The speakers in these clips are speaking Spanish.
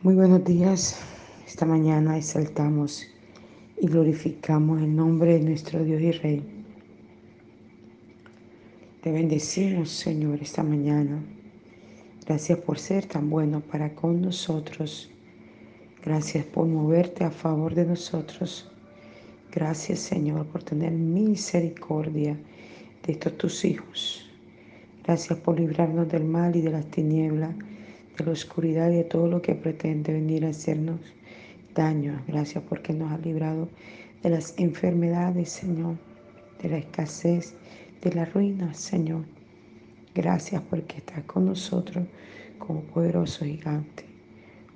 Muy buenos días. Esta mañana exaltamos y glorificamos el nombre de nuestro Dios y Rey. Te bendecimos, Señor, esta mañana. Gracias por ser tan bueno para con nosotros. Gracias por moverte a favor de nosotros. Gracias, Señor, por tener misericordia de estos tus hijos. Gracias por librarnos del mal y de las tinieblas de la oscuridad y de todo lo que pretende venir a hacernos daño. Gracias porque nos ha librado de las enfermedades, Señor, de la escasez, de la ruina, Señor. Gracias porque estás con nosotros como poderoso gigante.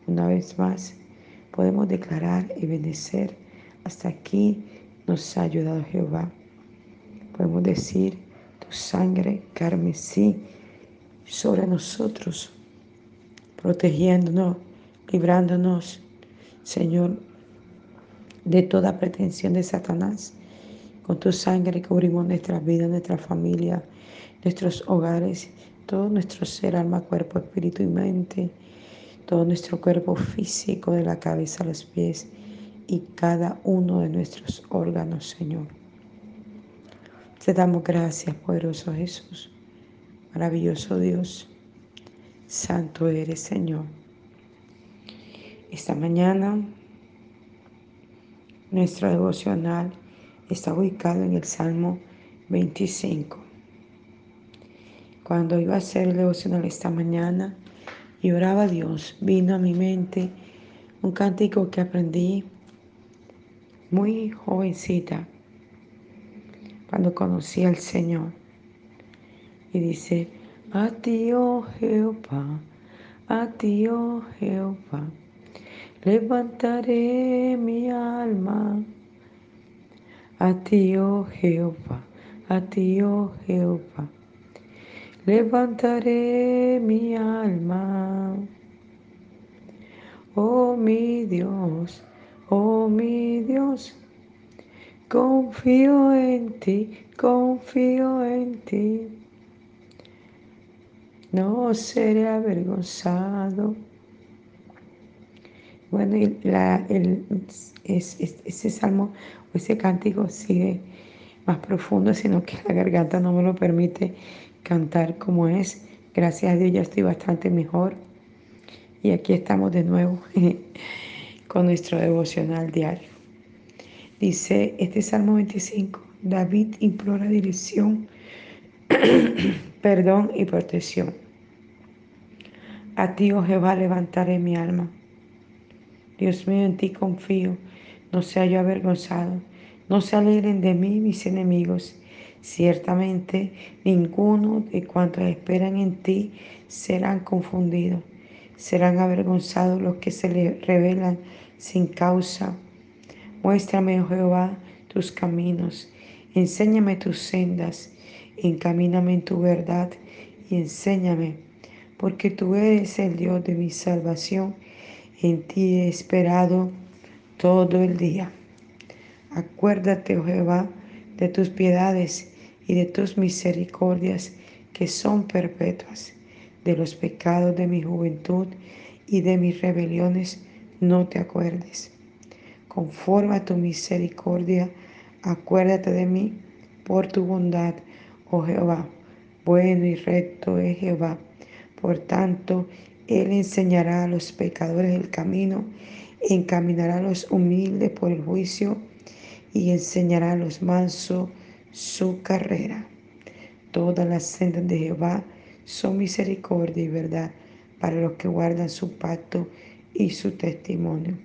Una vez más, podemos declarar y bendecer. Hasta aquí nos ha ayudado Jehová. Podemos decir, tu sangre carmesí sobre nosotros protegiéndonos, librándonos, Señor, de toda pretensión de Satanás. Con tu sangre cubrimos nuestras vidas, nuestra familia, nuestros hogares, todo nuestro ser, alma, cuerpo, espíritu y mente, todo nuestro cuerpo físico de la cabeza a los pies y cada uno de nuestros órganos, Señor. Te damos gracias, poderoso Jesús, maravilloso Dios. Santo eres, Señor. Esta mañana nuestro devocional está ubicado en el Salmo 25. Cuando iba a hacer el devocional esta mañana y oraba a Dios, vino a mi mente un cántico que aprendí muy jovencita cuando conocí al Señor. Y dice, a ti, oh Jehová, a ti, oh Jehová, levantaré mi alma. A ti, oh Jehová, a ti, oh Jehová, levantaré mi alma. Oh mi Dios, oh mi Dios, confío en ti, confío en ti no seré avergonzado. Bueno, y la, el, ese salmo o ese cántico sigue más profundo, sino que la garganta no me lo permite cantar como es. Gracias a Dios ya estoy bastante mejor. Y aquí estamos de nuevo con nuestro devocional diario. Dice este Salmo 25, David implora dirección, perdón y protección. A ti, oh Jehová, levantaré mi alma. Dios mío, en ti confío, no sea yo avergonzado, no se alegren de mí mis enemigos. Ciertamente ninguno de cuantos esperan en ti serán confundidos, serán avergonzados los que se le revelan sin causa. Muéstrame, oh Jehová, tus caminos, enséñame tus sendas, encamíname en tu verdad y enséñame porque tú eres el Dios de mi salvación. En ti he esperado todo el día. Acuérdate, oh Jehová, de tus piedades y de tus misericordias que son perpetuas. De los pecados de mi juventud y de mis rebeliones no te acuerdes. Conforme a tu misericordia, acuérdate de mí por tu bondad, oh Jehová. Bueno y recto es Jehová por tanto, Él enseñará a los pecadores el camino, encaminará a los humildes por el juicio y enseñará a los mansos su carrera. Todas las sendas de Jehová son misericordia y verdad para los que guardan su pacto y su testimonio.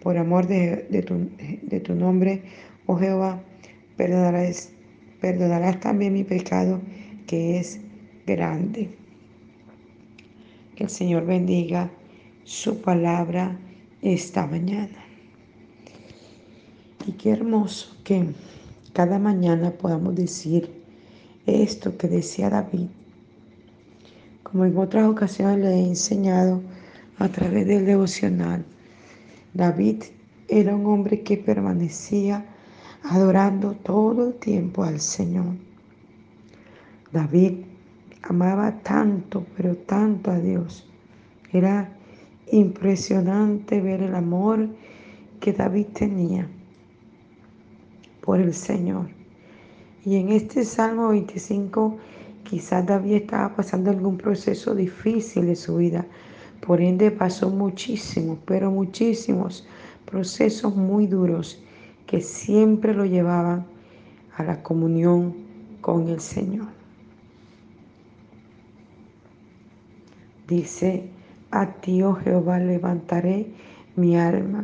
Por amor de, tu, tu, nombre, oh Jehová, perdonarás, perdonarás también mi pecado que es grande. Que el Señor bendiga su palabra esta mañana. Y qué hermoso que cada mañana podamos decir esto que decía David. Como en otras ocasiones le he enseñado a través del devocional, David era un hombre que permanecía adorando todo el tiempo al Señor. David amaba tanto, pero tanto a Dios. Era impresionante ver el amor que David tenía por el Señor. Y en este Salmo 25, quizás David estaba pasando algún proceso difícil de su vida. Por ende pasó muchísimos, pero muchísimos procesos muy duros que siempre lo llevaban a la comunión con el Señor. Dice, a ti, oh Jehová, levantaré mi alma.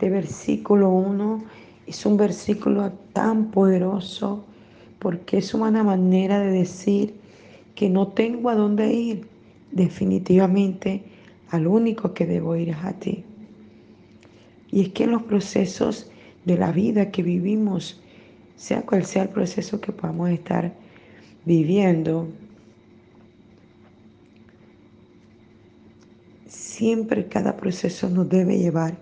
De versículo 1 es un versículo tan poderoso porque es una manera de decir que no tengo a dónde ir. Definitivamente al único que debo ir es a ti. Y es que en los procesos de la vida que vivimos, sea cual sea el proceso que podamos estar viviendo, siempre cada proceso nos debe llevar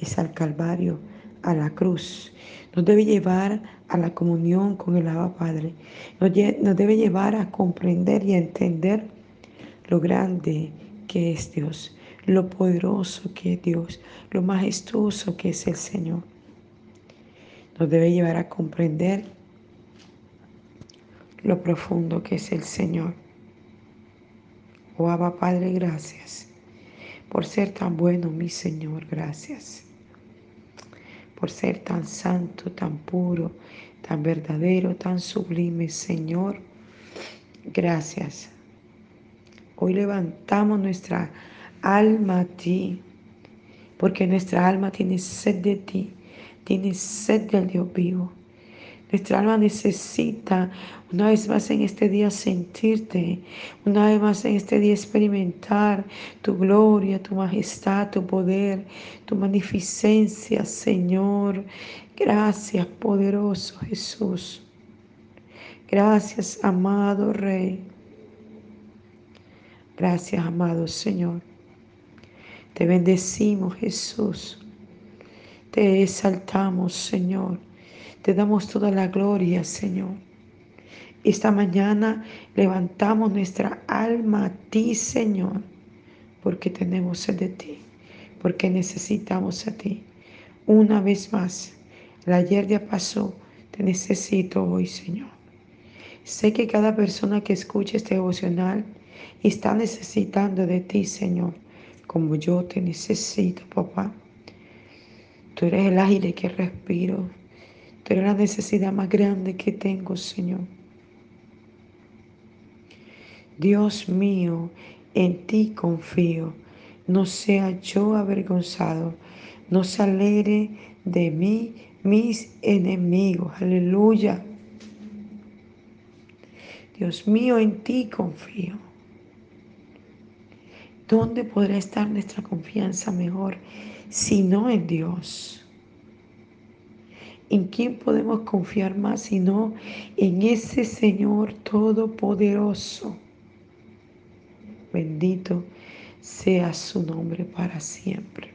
es al Calvario, a la cruz. Nos debe llevar a la comunión con el Abba Padre. Nos, debe llevar a comprender y a entender lo grande que es Dios, lo poderoso que es Dios, lo majestuoso que es el Señor. Nos debe llevar a comprender lo profundo que es el Señor. Oh Abba Padre, gracias por ser tan bueno, mi Señor, gracias. Por ser tan santo, tan puro, tan verdadero, tan sublime, Señor, gracias. Hoy levantamos nuestra alma a ti, porque nuestra alma tiene sed de ti, tiene sed del Dios vivo. Nuestra alma necesita una vez más en este día sentirte, una vez más en este día experimentar tu gloria, tu majestad, tu poder, tu magnificencia, Señor. Gracias, poderoso Jesús. Gracias, amado Rey. Gracias, amado Señor. Te bendecimos, Jesús. Te exaltamos, Señor. Te damos toda la gloria, Señor. Esta mañana levantamos nuestra alma a ti, Señor, porque tenemos sed de ti, porque necesitamos a ti. Una vez más, el ayer ya pasó, te necesito hoy, Señor. Sé que cada persona que escuche este devocional está necesitando de ti, Señor, como yo te necesito, papá. Tú eres el aire que respiro. Pero la necesidad más grande que tengo, Señor. Dios mío, en ti confío. No sea yo avergonzado. No se alegre de mí mis enemigos. Aleluya. Dios mío, en ti confío. ¿Dónde podrá estar nuestra confianza mejor si no en Dios? ¿En quién podemos confiar más sino en ese Señor Todopoderoso? Bendito sea su nombre para siempre.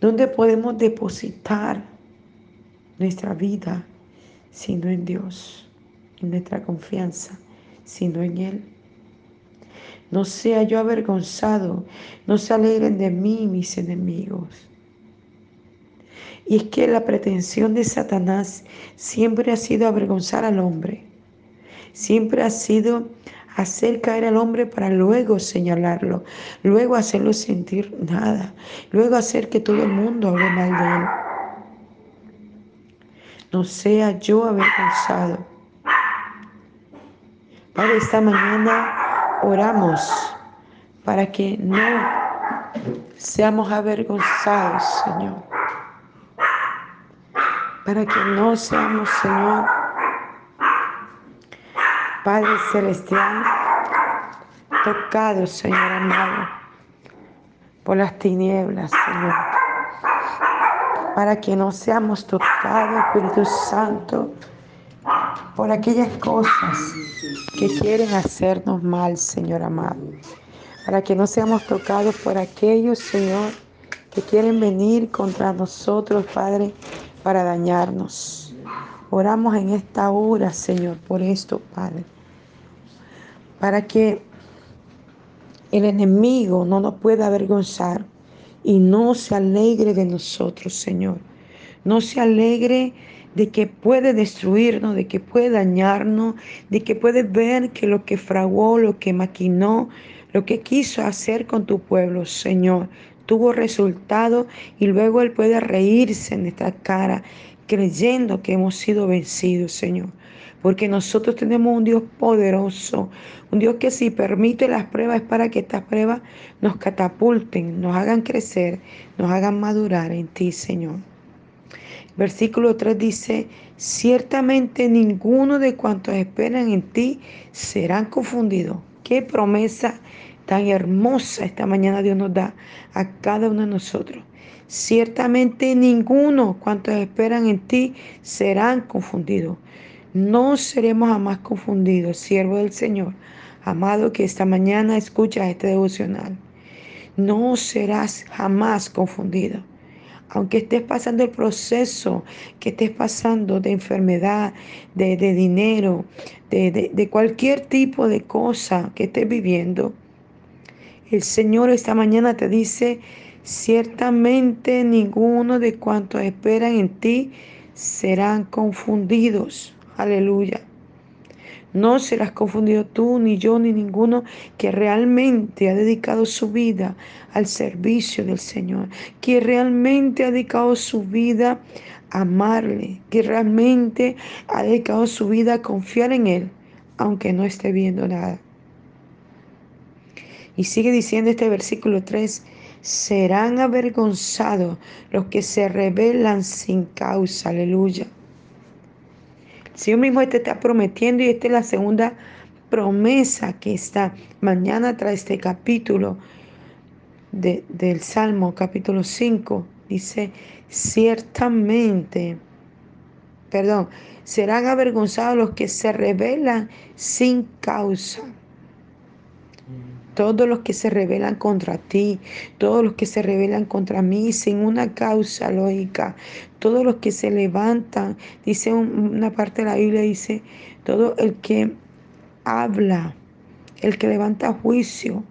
¿Dónde podemos depositar nuestra vida sino en Dios? En nuestra confianza, sino en Él. No sea yo avergonzado, no se alegren de mí mis enemigos y es que la pretensión de Satanás siempre ha sido avergonzar al hombre. Siempre ha sido hacer caer al hombre para luego señalarlo, luego hacerlo sentir nada, luego hacer que todo el mundo hable mal de él. No sea yo avergonzado. Para esta mañana oramos para que no seamos avergonzados, Señor para que no seamos, Señor, Padre Celestial, tocados, Señor amado, por las tinieblas, Señor. Para que no seamos tocados, Espíritu Santo, por aquellas cosas que quieren hacernos mal, Señor amado. Para que no seamos tocados por aquellos, Señor, que quieren venir contra nosotros, Padre, para dañarnos. Oramos en esta hora, Señor, por esto, Padre. Para que el enemigo no nos pueda avergonzar y no se alegre de nosotros, Señor. No se alegre de que puede destruirnos, de que puede dañarnos, de que puede ver que lo que fraguó, lo que maquinó, lo que quiso hacer con tu pueblo, Señor, tuvo resultado y luego Él puede reírse en nuestra cara creyendo que hemos sido vencidos, Señor. Porque nosotros tenemos un Dios poderoso, un Dios que si permite las pruebas es para que estas pruebas nos catapulten, nos hagan crecer, nos hagan madurar en ti, Señor. Versículo 3 dice, ciertamente ninguno de cuantos esperan en ti serán confundidos. Qué promesa tan hermosa esta mañana Dios nos da a cada uno de nosotros. Ciertamente ninguno cuantos esperan en ti serán confundidos. No seremos jamás confundidos, siervo del Señor. Amado que esta mañana escucha este devocional. No serás jamás confundido. Aunque estés pasando el proceso que estés pasando de enfermedad, de, dinero, de, de cualquier tipo de cosa que estés viviendo, el Señor esta mañana te dice, ciertamente ninguno de cuantos esperan en ti serán confundidos. Aleluya. No serás confundido tú, ni yo, ni ninguno que realmente ha dedicado su vida al servicio del Señor, que realmente ha dedicado su vida a amarle, que realmente ha dedicado su vida a confiar en Él, aunque no esté viendo nada. Y sigue diciendo este versículo 3, serán avergonzados los que se rebelan sin causa. Aleluya. El Señor mismo te está prometiendo y esta es la segunda promesa que está mañana tras este capítulo del Salmo, capítulo 5. Dice, ciertamente, perdón, serán avergonzados los que se rebelan sin causa todos los que se rebelan contra ti, todos los que se rebelan contra mí sin una causa lógica, todos los que se levantan, dice una parte de la Biblia, dice, todo el que habla, el que levanta juicio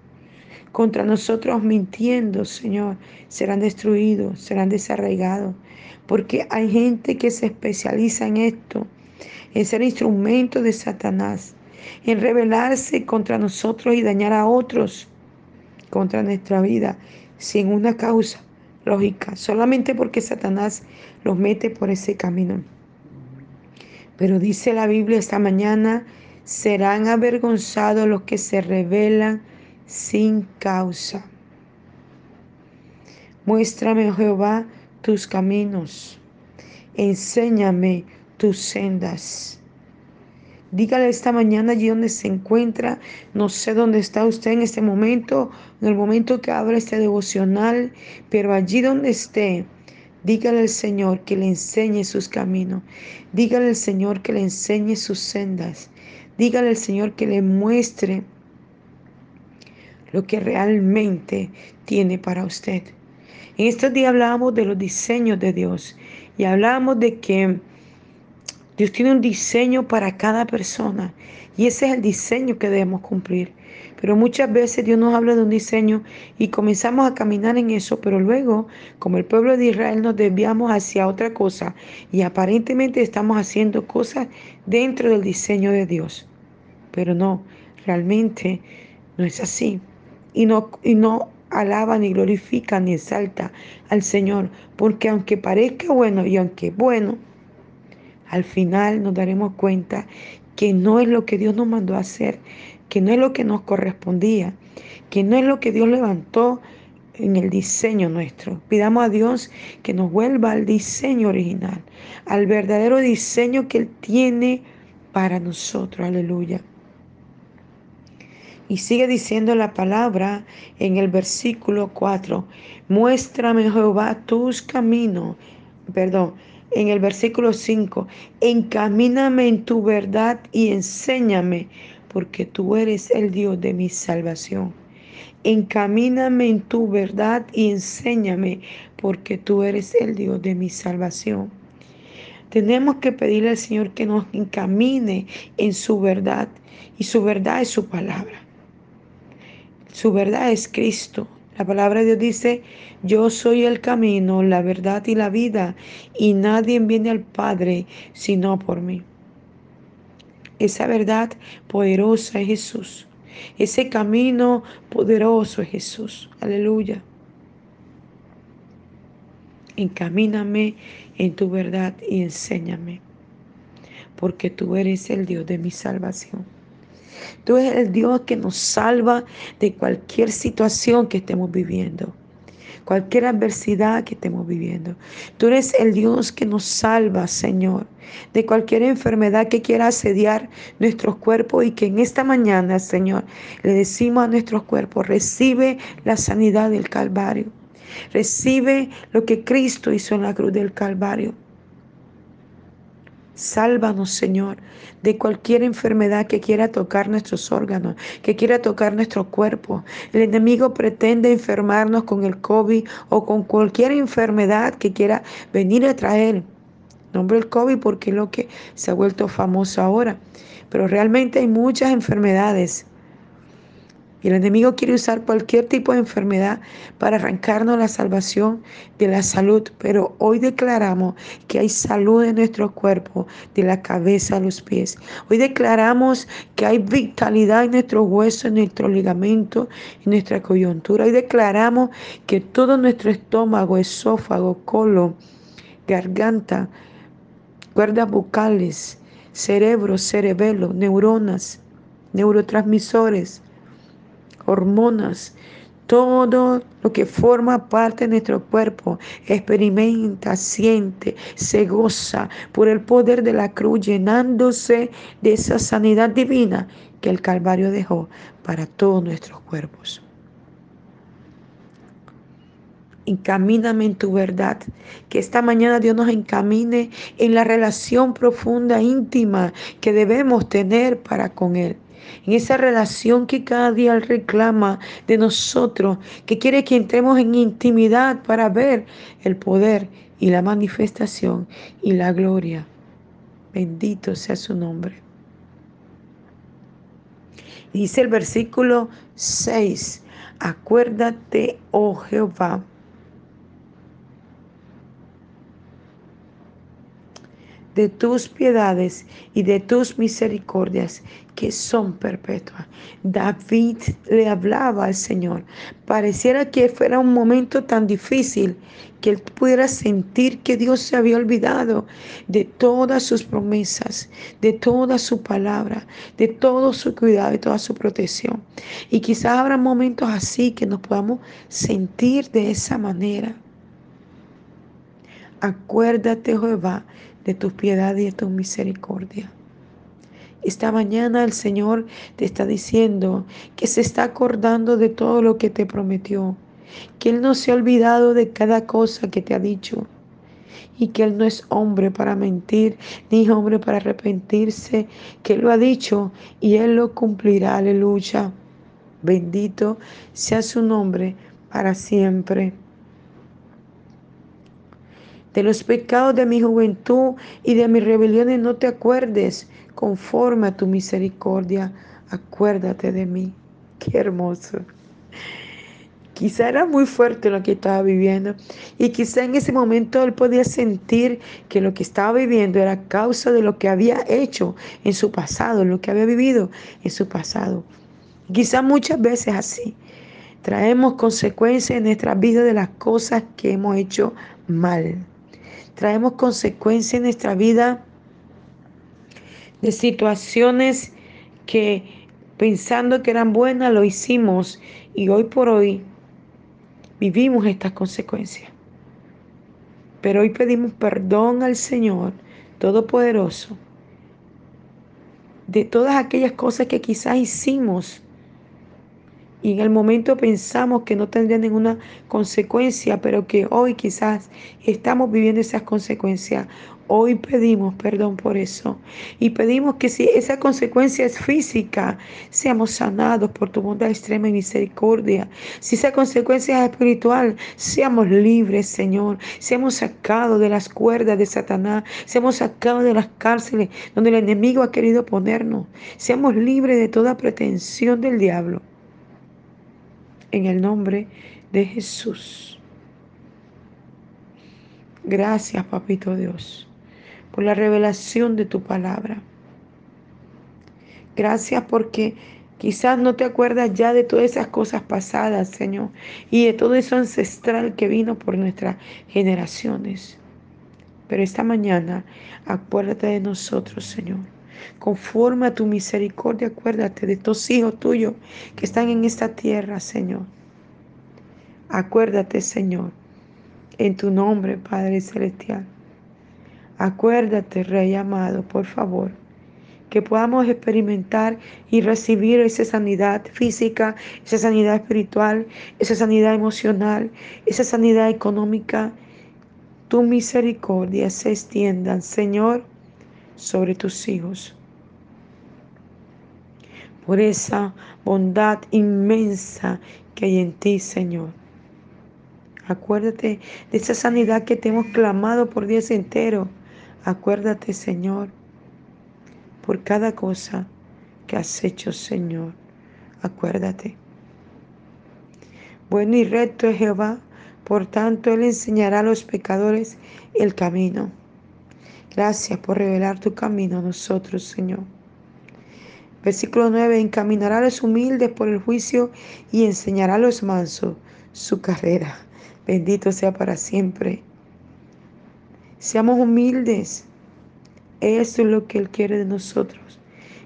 contra nosotros mintiendo, Señor, serán destruidos, serán desarraigados, porque hay gente que se especializa en esto, en ser instrumento de Satanás en rebelarse contra nosotros y dañar a otros, contra nuestra vida, sin una causa lógica, solamente porque Satanás los mete por ese camino. Pero dice la Biblia esta mañana, serán avergonzados los que se rebelan sin causa. Muéstrame, oh Jehová, tus caminos. Enséñame tus sendas. Dígale esta mañana allí donde se encuentra. No sé dónde está usted en este momento, en el momento que abra este devocional, pero allí donde esté, dígale al Señor que le enseñe sus caminos. Dígale al Señor que le enseñe sus sendas. Dígale al Señor que le muestre lo que realmente tiene para usted. En estos días hablábamos de los diseños de Dios y hablábamos de que Dios tiene un diseño para cada persona y ese es el diseño que debemos cumplir. Pero muchas veces Dios nos habla de un diseño y comenzamos a caminar en eso, pero luego, como el pueblo de Israel, nos desviamos hacia otra cosa y aparentemente estamos haciendo cosas dentro del diseño de Dios. Pero no, realmente no es así. Y no, y no alaba ni glorifica ni exalta al Señor, porque aunque parezca bueno y aunque bueno, al final nos daremos cuenta que no es lo que Dios nos mandó a hacer, que no es lo que nos correspondía, que no es lo que Dios levantó en el diseño nuestro. Pidamos a Dios que nos vuelva al diseño original, al verdadero diseño que Él tiene para nosotros. Aleluya. Y sigue diciendo la palabra en el versículo 4. Muéstrame, Jehová, tus caminos. Perdón, en el versículo 5, encamíname en tu verdad y enséñame, porque tú eres el Dios de mi salvación. Encamíname en tu verdad y enséñame, porque tú eres el Dios de mi salvación. Tenemos que pedirle al Señor que nos encamine en su verdad, y su verdad es su palabra. Su verdad es Cristo. La palabra de Dios dice, yo soy el camino, la verdad y la vida, y nadie viene al Padre sino por mí. Esa verdad poderosa es Jesús. Ese camino poderoso es Jesús. Aleluya. Encamíname en tu verdad y enséñame, porque tú eres el Dios de mi salvación. Tú eres el Dios que nos salva de cualquier situación que estemos viviendo, cualquier adversidad que estemos viviendo. Tú eres el Dios que nos salva, Señor, de cualquier enfermedad que quiera asediar nuestros cuerpos y que en esta mañana, Señor, le decimos a nuestros cuerpos, recibe la sanidad del Calvario. Recibe lo que Cristo hizo en la cruz del Calvario. Sálvanos, Señor, de cualquier enfermedad que quiera tocar nuestros órganos, que quiera tocar nuestro cuerpo. El enemigo pretende enfermarnos con el COVID o con cualquier enfermedad que quiera venir a traer. Nombre el COVID porque es lo que se ha vuelto famoso ahora. Pero realmente hay muchas enfermedades y el enemigo quiere usar cualquier tipo de enfermedad para arrancarnos la salvación de la salud. Pero hoy declaramos que hay salud en nuestro cuerpo, de la cabeza a los pies. Hoy declaramos que hay vitalidad en nuestros huesos, en nuestro ligamento, en nuestra coyuntura. Hoy declaramos que todo nuestro estómago, esófago, colon, garganta, cuerdas bucales, cerebro, cerebelo, neuronas, neurotransmisores, hormonas, todo lo que forma parte de nuestro cuerpo experimenta, siente, se goza por el poder de la cruz, llenándose de esa sanidad divina que el Calvario dejó para todos nuestros cuerpos. Encamíname en tu verdad. Que esta mañana Dios nos encamine en la relación profunda, íntima que debemos tener para con Él en esa relación que cada día Él reclama de nosotros, que quiere que entremos en intimidad para ver el poder y la manifestación y la gloria. Bendito sea su nombre. Dice el versículo 6, acuérdate, oh Jehová, de tus piedades y de tus misericordias que son perpetuas. David le hablaba al Señor. Pareciera que fuera un momento tan difícil que él pudiera sentir que Dios se había olvidado de todas sus promesas, de toda su palabra, de todo su cuidado y toda su protección. Y quizás habrá momentos así que nos podamos sentir de esa manera. Acuérdate, Jehová, de tus piedad y de tu misericordia. Esta mañana el Señor te está diciendo que se está acordando de todo lo que te prometió, que Él no se ha olvidado de cada cosa que te ha dicho y que Él no es hombre para mentir, ni hombre para arrepentirse, que Él lo ha dicho y Él lo cumplirá. Aleluya. Bendito sea su nombre para siempre de los pecados de mi juventud y de mis rebeliones no te acuerdes, conforme a tu misericordia, acuérdate de mí. Qué hermoso. Quizá era muy fuerte lo que estaba viviendo y quizá en ese momento él podía sentir que lo que estaba viviendo era causa de lo que había hecho en su pasado, lo que había vivido en su pasado. Quizá muchas veces así traemos consecuencias en nuestra vida de las cosas que hemos hecho mal traemos consecuencias en nuestra vida de situaciones que pensando que eran buenas lo hicimos y hoy por hoy vivimos estas consecuencias. Pero hoy pedimos perdón al Señor Todopoderoso de todas aquellas cosas que quizás hicimos y en el momento pensamos que no tendría ninguna consecuencia, pero que hoy quizás estamos viviendo esas consecuencias. Hoy pedimos perdón por eso y pedimos que si esa consecuencia es física, seamos sanados por tu bondad extrema y misericordia. Si esa consecuencia es espiritual, seamos libres, Señor. Seamos sacados de las cuerdas de Satanás, seamos sacados de las cárceles donde el enemigo ha querido ponernos. Seamos libres de toda pretensión del diablo en el nombre de Jesús. Gracias, Papito Dios, por la revelación de tu palabra. Gracias porque quizás no te acuerdas ya de todas esas cosas pasadas, Señor, y de todo eso ancestral que vino por nuestras generaciones. Pero esta mañana acuérdate de nosotros, Señor. Conforme a tu misericordia, acuérdate de tus hijos tuyos que están en esta tierra, Señor. Acuérdate, Señor, en tu nombre, Padre Celestial. Acuérdate, Rey amado, por favor, que podamos experimentar y recibir esa sanidad física, esa sanidad espiritual, esa sanidad emocional, esa sanidad económica. Tu misericordia se extienda, Señor, sobre tus hijos. Por esa bondad inmensa que hay en ti, Señor. Acuérdate de esa sanidad que te hemos clamado por días enteros. Acuérdate, Señor, por cada cosa que has hecho, Señor. Acuérdate. Bueno y recto es Jehová, por tanto Él enseñará a los pecadores el camino. Gracias por revelar tu camino a nosotros, Señor. Versículo 9, encaminará a los humildes por el juicio y enseñará a los mansos su carrera. Bendito sea para siempre. Seamos humildes. Eso es lo que Él quiere de nosotros.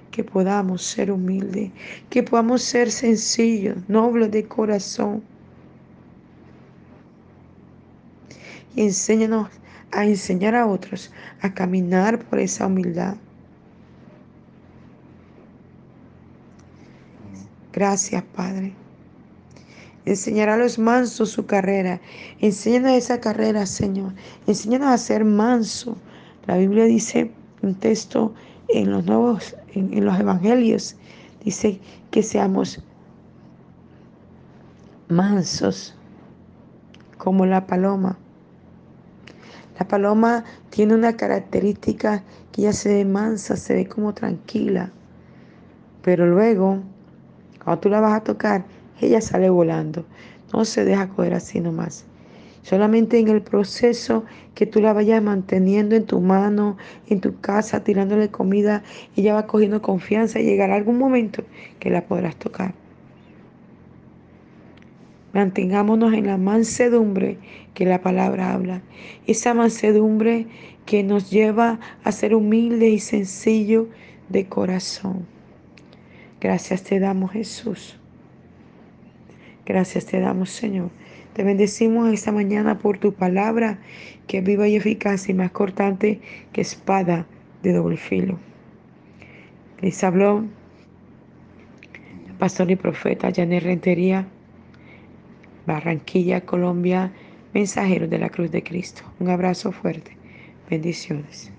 Que podamos ser humildes, que podamos ser sencillos, nobles de corazón. Y enséñanos a enseñar a otros a caminar por esa humildad. Gracias, Padre. Enseñará a los mansos su carrera. Enséñanos esa carrera, Señor. Enséñanos a ser manso. La Biblia dice, un texto en los nuevos, en, los evangelios, dice que seamos mansos como la paloma. La paloma tiene una característica que ella se ve mansa, se ve como tranquila. Pero luego, cuando tú la vas a tocar, ella sale volando. No se deja coger así nomás. Solamente en el proceso que tú la vayas manteniendo en tu mano, en tu casa, tirándole comida, ella va cogiendo confianza y llegará algún momento que la podrás tocar. Mantengámonos en la mansedumbre que la palabra habla. Esa mansedumbre que nos lleva a ser humildes y sencillos de corazón. Gracias te damos Jesús. Gracias te damos, Señor. Te bendecimos esta mañana por tu palabra, que es viva y eficaz y más cortante que espada de doble filo. Les habló pastor y profeta Janet Rentería, Barranquilla, Colombia, mensajero de la Cruz de Cristo. Un abrazo fuerte. Bendiciones.